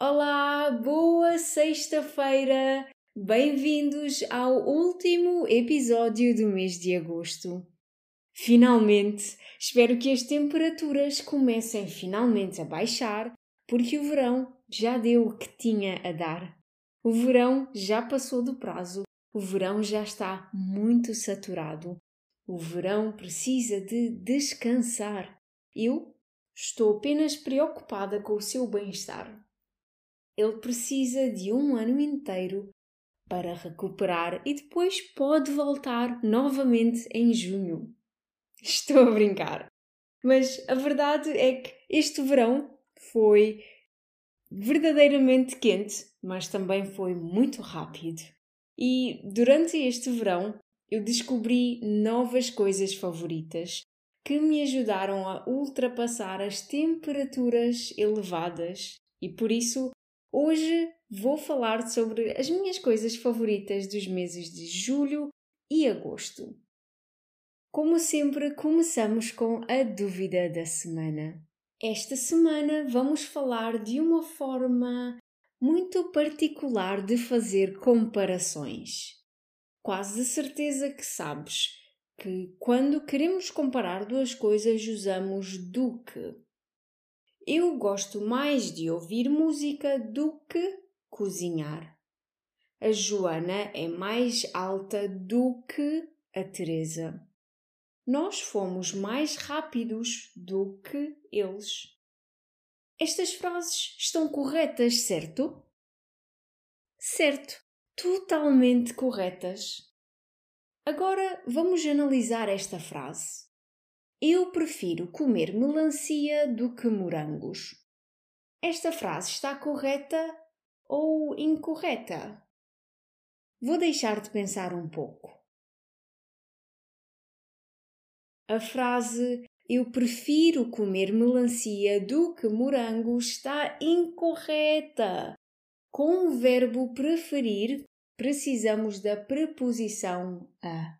Olá, boa sexta-feira! Bem-vindos ao último episódio do mês de agosto. Finalmente, espero que as temperaturas comecem finalmente a baixar, porque o verão já deu o que tinha a dar. O verão já passou do prazo, o verão já está muito saturado. O verão precisa de descansar. Eu estou apenas preocupada com o seu bem-estar ele precisa de um ano inteiro para recuperar e depois pode voltar novamente em junho. Estou a brincar. Mas a verdade é que este verão foi verdadeiramente quente, mas também foi muito rápido. E durante este verão eu descobri novas coisas favoritas que me ajudaram a ultrapassar as temperaturas elevadas e por isso Hoje vou falar sobre as minhas coisas favoritas dos meses de julho e agosto. Como sempre, começamos com a dúvida da semana. Esta semana vamos falar de uma forma muito particular de fazer comparações. Quase de certeza que sabes que quando queremos comparar duas coisas usamos do que. Eu gosto mais de ouvir música do que cozinhar. A Joana é mais alta do que a Teresa. Nós fomos mais rápidos do que eles. Estas frases estão corretas, certo? Certo, totalmente corretas. Agora vamos analisar esta frase. Eu prefiro comer melancia do que morangos. Esta frase está correta ou incorreta? Vou deixar-te pensar um pouco. A frase eu prefiro comer melancia do que morangos está incorreta. Com o verbo preferir, precisamos da preposição a.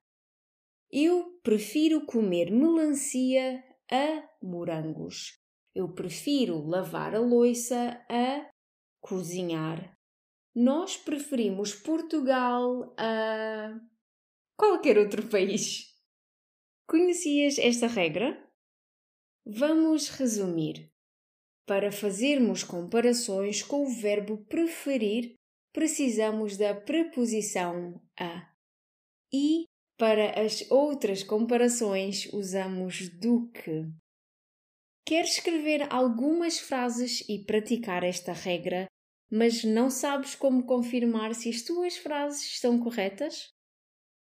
Eu prefiro comer melancia a morangos. Eu prefiro lavar a louça a cozinhar. Nós preferimos Portugal a qualquer outro país. Conhecias esta regra? Vamos resumir. Para fazermos comparações com o verbo preferir, precisamos da preposição a. E para as outras comparações, usamos do que. Queres escrever algumas frases e praticar esta regra, mas não sabes como confirmar se as tuas frases estão corretas?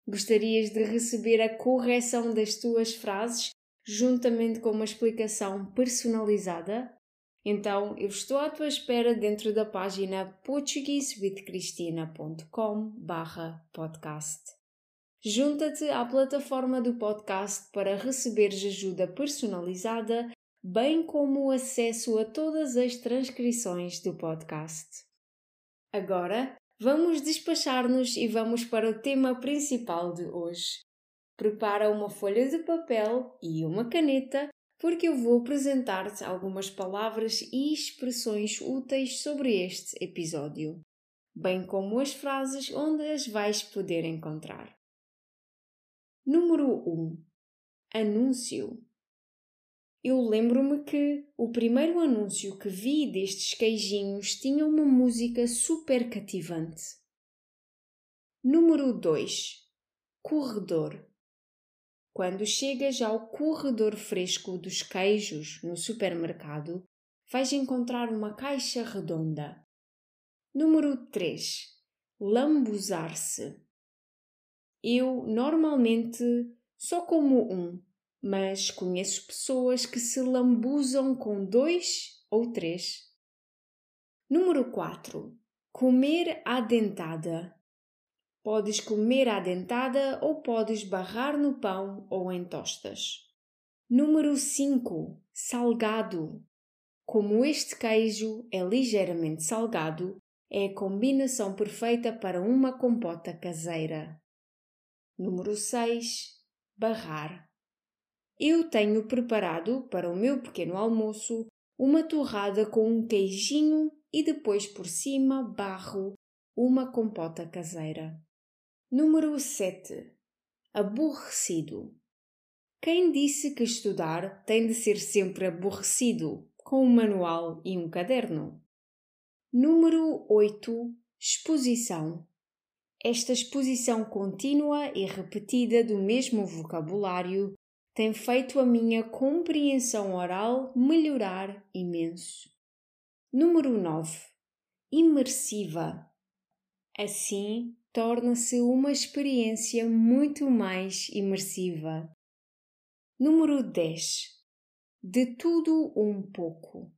Gostarias de receber a correção das tuas frases juntamente com uma explicação personalizada? Então eu estou à tua espera dentro da página portuguesewithcristina.com/podcast. Junta-te à plataforma do podcast para receberes ajuda personalizada, bem como acesso a todas as transcrições do podcast. Agora, vamos despachar-nos e vamos para o tema principal de hoje. Prepara uma folha de papel e uma caneta, porque eu vou apresentar-te algumas palavras e expressões úteis sobre este episódio, bem como as frases onde as vais poder encontrar. Número 1. Anúncio. Eu lembro-me que o primeiro anúncio que vi destes queijinhos tinha uma música super cativante. Número 2. Corredor. Quando chegas ao corredor fresco dos queijos no supermercado, vais encontrar uma caixa redonda. Número 3. Lambuzar-se. Eu normalmente só como um, mas conheço pessoas que se lambuzam com dois ou três. Número 4. Comer à dentada. Podes comer à dentada ou podes barrar no pão ou em tostas. Número 5. Salgado. Como este queijo é ligeiramente salgado, é a combinação perfeita para uma compota caseira. Número 6. Barrar. Eu tenho preparado para o meu pequeno almoço uma torrada com um queijinho e depois por cima barro uma compota caseira. Número 7. Aborrecido. Quem disse que estudar tem de ser sempre aborrecido, com um manual e um caderno? Número 8. Exposição. Esta exposição contínua e repetida do mesmo vocabulário tem feito a minha compreensão oral melhorar imenso. Número 9. Imersiva. Assim, torna-se uma experiência muito mais imersiva. Número 10. De tudo um pouco.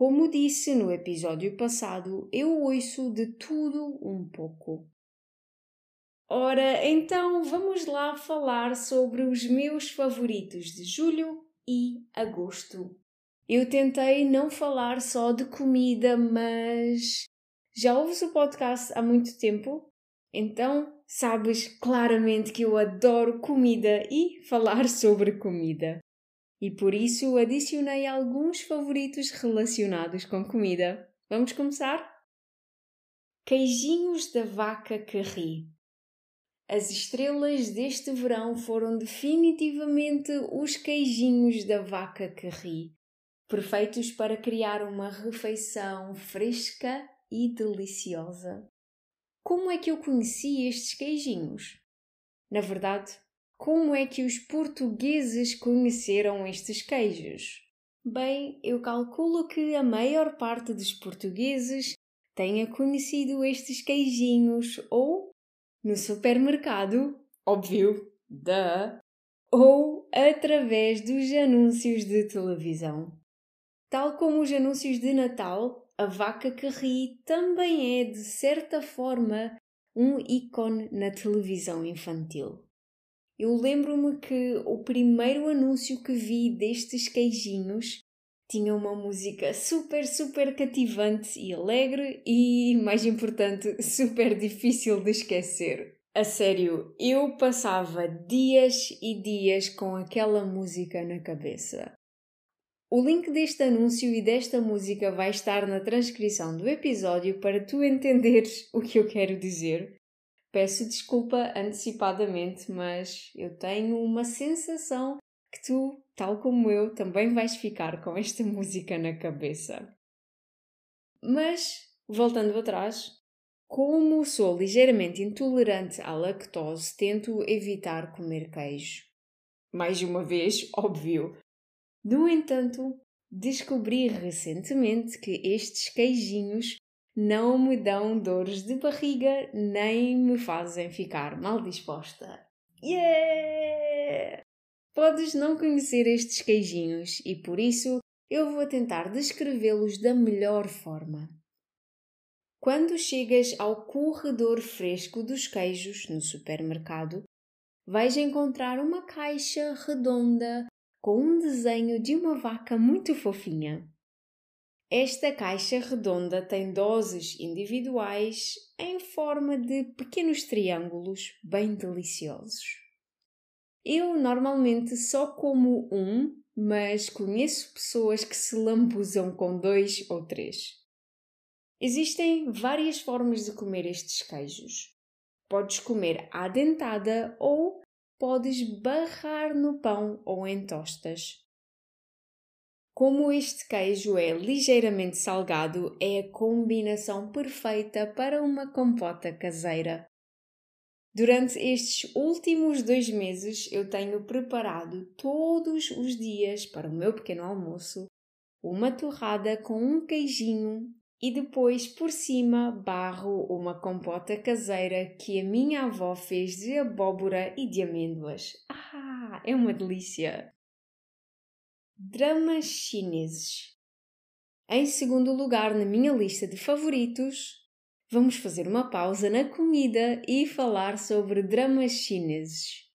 Como disse no episódio passado, eu ouço de tudo um pouco. Ora, então vamos lá falar sobre os meus favoritos de julho e agosto. Eu tentei não falar só de comida, mas já ouves o podcast há muito tempo? Então sabes claramente que eu adoro comida e falar sobre comida. E por isso adicionei alguns favoritos relacionados com comida. Vamos começar? Queijinhos da vaca que ri. As estrelas deste verão foram definitivamente os queijinhos da vaca que ri perfeitos para criar uma refeição fresca e deliciosa. Como é que eu conheci estes queijinhos? Na verdade, como é que os portugueses conheceram estes queijos? Bem, eu calculo que a maior parte dos portugueses tenha conhecido estes queijinhos ou no supermercado, óbvio, da, ou através dos anúncios de televisão. Tal como os anúncios de Natal, a vaca que ri também é, de certa forma, um ícone na televisão infantil. Eu lembro-me que o primeiro anúncio que vi destes queijinhos tinha uma música super, super cativante e alegre e, mais importante, super difícil de esquecer. A sério, eu passava dias e dias com aquela música na cabeça. O link deste anúncio e desta música vai estar na transcrição do episódio para tu entenderes o que eu quero dizer. Peço desculpa antecipadamente, mas eu tenho uma sensação que tu, tal como eu, também vais ficar com esta música na cabeça. Mas, voltando atrás, como sou ligeiramente intolerante à lactose, tento evitar comer queijo. Mais uma vez, óbvio, no entanto, descobri recentemente que estes queijinhos não me dão dores de barriga nem me fazem ficar mal disposta. Yeah! Podes não conhecer estes queijinhos e por isso eu vou tentar descrevê-los da melhor forma. Quando chegas ao corredor fresco dos queijos no supermercado, vais encontrar uma caixa redonda com um desenho de uma vaca muito fofinha. Esta caixa redonda tem doses individuais em forma de pequenos triângulos bem deliciosos. Eu normalmente só como um, mas conheço pessoas que se lambuzam com dois ou três. Existem várias formas de comer estes queijos. Podes comer à dentada ou podes barrar no pão ou em tostas. Como este queijo é ligeiramente salgado, é a combinação perfeita para uma compota caseira. Durante estes últimos dois meses, eu tenho preparado todos os dias para o meu pequeno almoço uma torrada com um queijinho e depois por cima barro uma compota caseira que a minha avó fez de abóbora e de amêndoas. Ah, é uma delícia! Dramas chineses. Em segundo lugar na minha lista de favoritos, vamos fazer uma pausa na comida e falar sobre dramas chineses.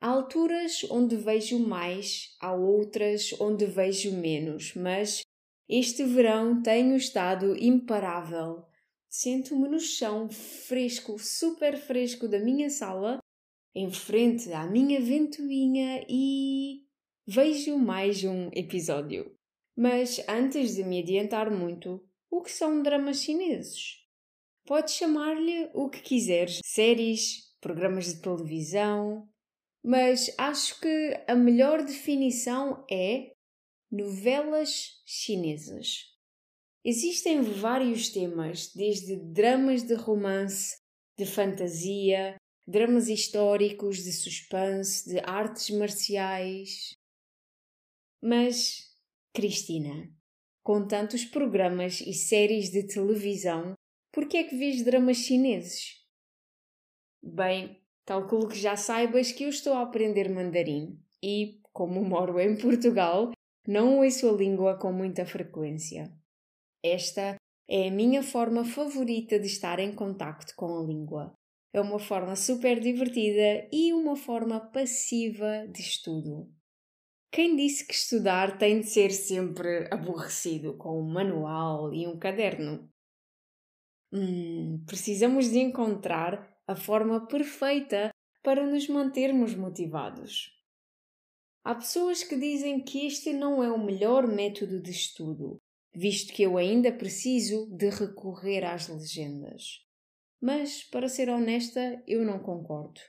Há alturas onde vejo mais, há outras onde vejo menos, mas este verão tenho estado imparável. Sento-me no chão fresco, super fresco da minha sala, em frente à minha ventoinha e vejo mais um episódio. Mas antes de me adiantar muito, o que são dramas chineses? Podes chamar-lhe o que quiseres, séries, programas de televisão, mas acho que a melhor definição é novelas chinesas. Existem vários temas, desde dramas de romance, de fantasia, dramas históricos, de suspense, de artes marciais. Mas, Cristina, com tantos programas e séries de televisão, por que é que vês dramas chineses? Bem, calculo que já saibas que eu estou a aprender mandarim e, como moro em Portugal, não ouço a língua com muita frequência. Esta é a minha forma favorita de estar em contacto com a língua. É uma forma super divertida e uma forma passiva de estudo. Quem disse que estudar tem de ser sempre aborrecido com um manual e um caderno? Hum, precisamos de encontrar a forma perfeita para nos mantermos motivados. Há pessoas que dizem que este não é o melhor método de estudo, visto que eu ainda preciso de recorrer às legendas. Mas, para ser honesta, eu não concordo.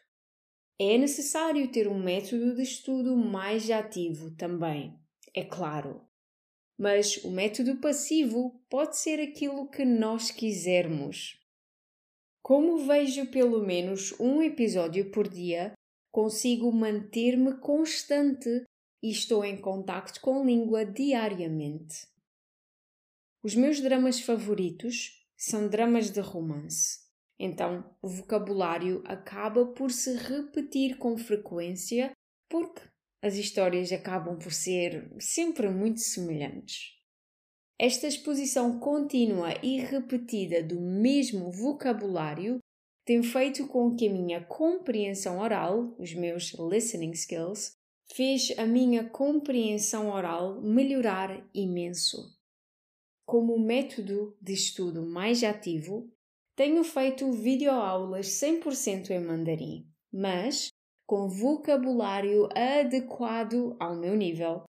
É necessário ter um método de estudo mais ativo também, é claro, mas o método passivo pode ser aquilo que nós quisermos. Como vejo pelo menos um episódio por dia, consigo manter-me constante e estou em contacto com a língua diariamente. Os meus dramas favoritos são dramas de romance. Então, o vocabulário acaba por se repetir com frequência porque as histórias acabam por ser sempre muito semelhantes. Esta exposição contínua e repetida do mesmo vocabulário tem feito com que a minha compreensão oral, os meus listening skills, fez a minha compreensão oral melhorar imenso. Como método de estudo mais ativo, tenho feito videoaulas 100% em mandarim, mas com vocabulário adequado ao meu nível.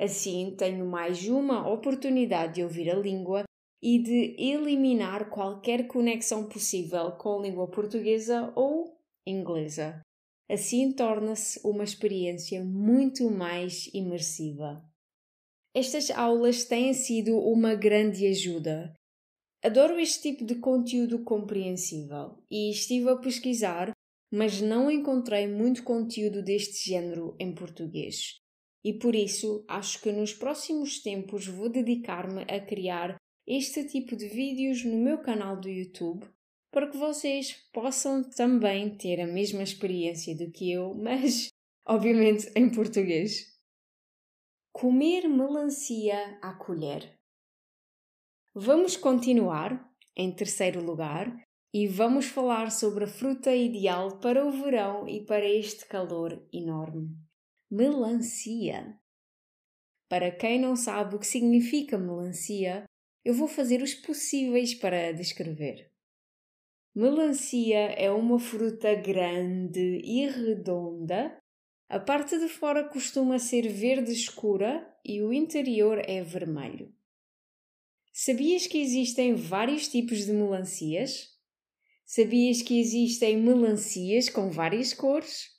Assim, tenho mais uma oportunidade de ouvir a língua e de eliminar qualquer conexão possível com a língua portuguesa ou inglesa. Assim, torna-se uma experiência muito mais imersiva. Estas aulas têm sido uma grande ajuda. Adoro este tipo de conteúdo compreensível e estive a pesquisar mas não encontrei muito conteúdo deste género em português. E por isso acho que nos próximos tempos vou dedicar-me a criar este tipo de vídeos no meu canal do YouTube para que vocês possam também ter a mesma experiência do que eu, mas obviamente em português. Comer melancia à colher. Vamos continuar, em terceiro lugar, e vamos falar sobre a fruta ideal para o verão e para este calor enorme: melancia. Para quem não sabe o que significa melancia, eu vou fazer os possíveis para descrever. Melancia é uma fruta grande e redonda. A parte de fora costuma ser verde escura e o interior é vermelho. Sabias que existem vários tipos de melancias? Sabias que existem melancias com várias cores?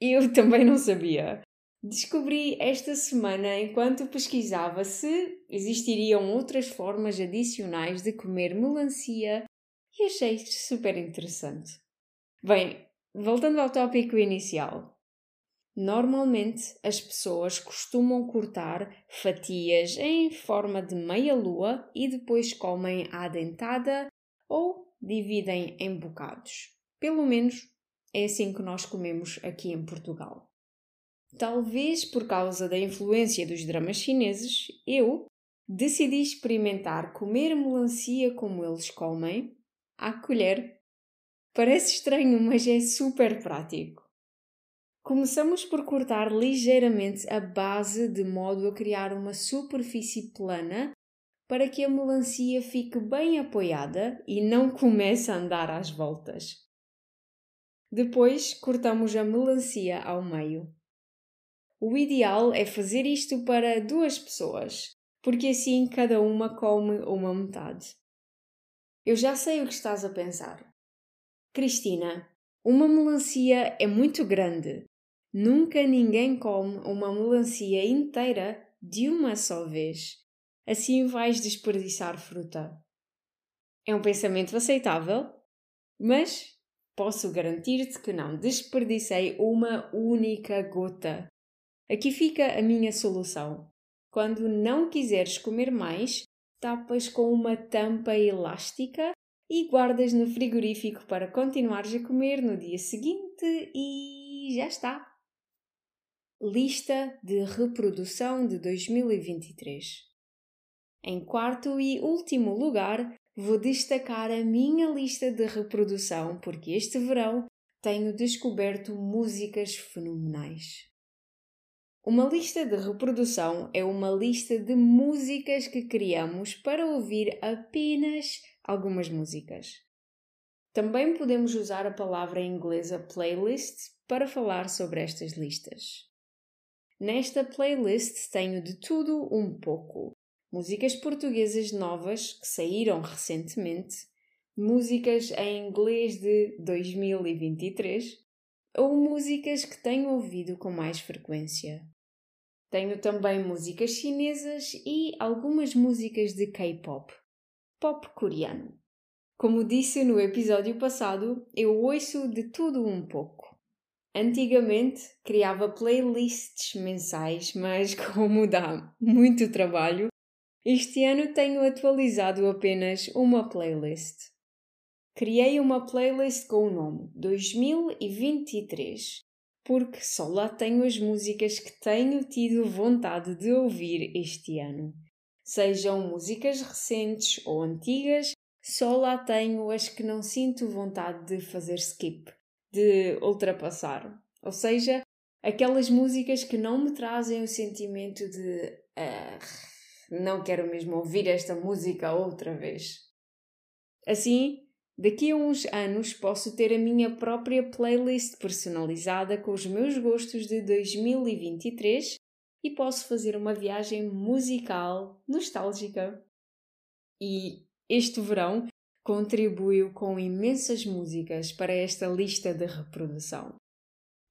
Eu também não sabia. Descobri esta semana enquanto pesquisava se existiriam outras formas adicionais de comer melancia e achei super interessante. Bem, voltando ao tópico inicial. Normalmente as pessoas costumam cortar fatias em forma de meia-lua e depois comem à dentada ou dividem em bocados. Pelo menos é assim que nós comemos aqui em Portugal. Talvez por causa da influência dos dramas chineses, eu, decidi experimentar comer melancia como eles comem, à colher. Parece estranho, mas é super prático. Começamos por cortar ligeiramente a base de modo a criar uma superfície plana para que a melancia fique bem apoiada e não comece a andar às voltas. Depois cortamos a melancia ao meio. O ideal é fazer isto para duas pessoas, porque assim cada uma come uma metade. Eu já sei o que estás a pensar. Cristina, uma melancia é muito grande. Nunca ninguém come uma melancia inteira de uma só vez. Assim vais desperdiçar fruta. É um pensamento aceitável, mas posso garantir-te que não desperdicei uma única gota. Aqui fica a minha solução. Quando não quiseres comer mais, tapas com uma tampa elástica e guardas no frigorífico para continuares a comer no dia seguinte e já está. Lista de reprodução de 2023. Em quarto e último lugar, vou destacar a minha lista de reprodução porque este verão tenho descoberto músicas fenomenais. Uma lista de reprodução é uma lista de músicas que criamos para ouvir apenas algumas músicas. Também podemos usar a palavra inglesa playlist para falar sobre estas listas. Nesta playlist tenho de tudo um pouco. Músicas portuguesas novas que saíram recentemente, músicas em inglês de 2023 ou músicas que tenho ouvido com mais frequência. Tenho também músicas chinesas e algumas músicas de K-pop, pop coreano. Como disse no episódio passado, eu ouço de tudo um pouco. Antigamente criava playlists mensais, mas como dá muito trabalho, este ano tenho atualizado apenas uma playlist. Criei uma playlist com o nome 2023, porque só lá tenho as músicas que tenho tido vontade de ouvir este ano. Sejam músicas recentes ou antigas, só lá tenho as que não sinto vontade de fazer skip de ultrapassar. Ou seja, aquelas músicas que não me trazem o sentimento de uh, não quero mesmo ouvir esta música outra vez. Assim, daqui a uns anos posso ter a minha própria playlist personalizada com os meus gostos de 2023 e posso fazer uma viagem musical nostálgica. E este verão contribuiu com imensas músicas para esta lista de reprodução.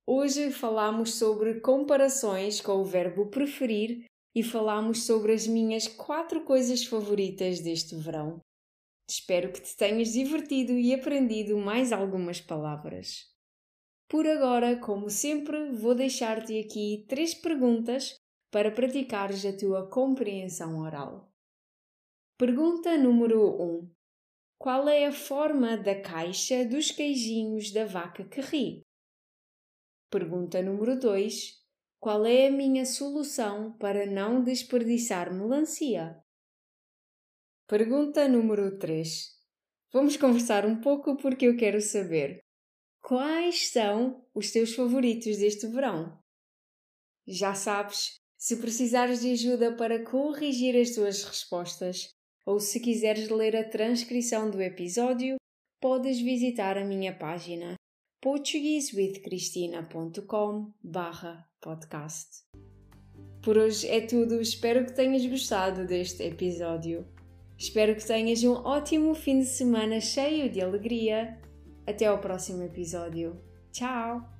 Hoje falamos sobre comparações com o verbo preferir e falamos sobre as minhas quatro coisas favoritas deste verão. Espero que te tenhas divertido e aprendido mais algumas palavras. Por agora, como sempre, vou deixar-te aqui três perguntas para praticares a tua compreensão oral. Pergunta número 1. Um. Qual é a forma da caixa dos queijinhos da vaca que ri? Pergunta número 2. Qual é a minha solução para não desperdiçar melancia? Pergunta número 3. Vamos conversar um pouco porque eu quero saber quais são os teus favoritos deste verão. Já sabes, se precisares de ajuda para corrigir as tuas respostas, ou se quiseres ler a transcrição do episódio, podes visitar a minha página portuguesewithcristina.com podcast. Por hoje é tudo, espero que tenhas gostado deste episódio. Espero que tenhas um ótimo fim de semana cheio de alegria. Até ao próximo episódio. Tchau!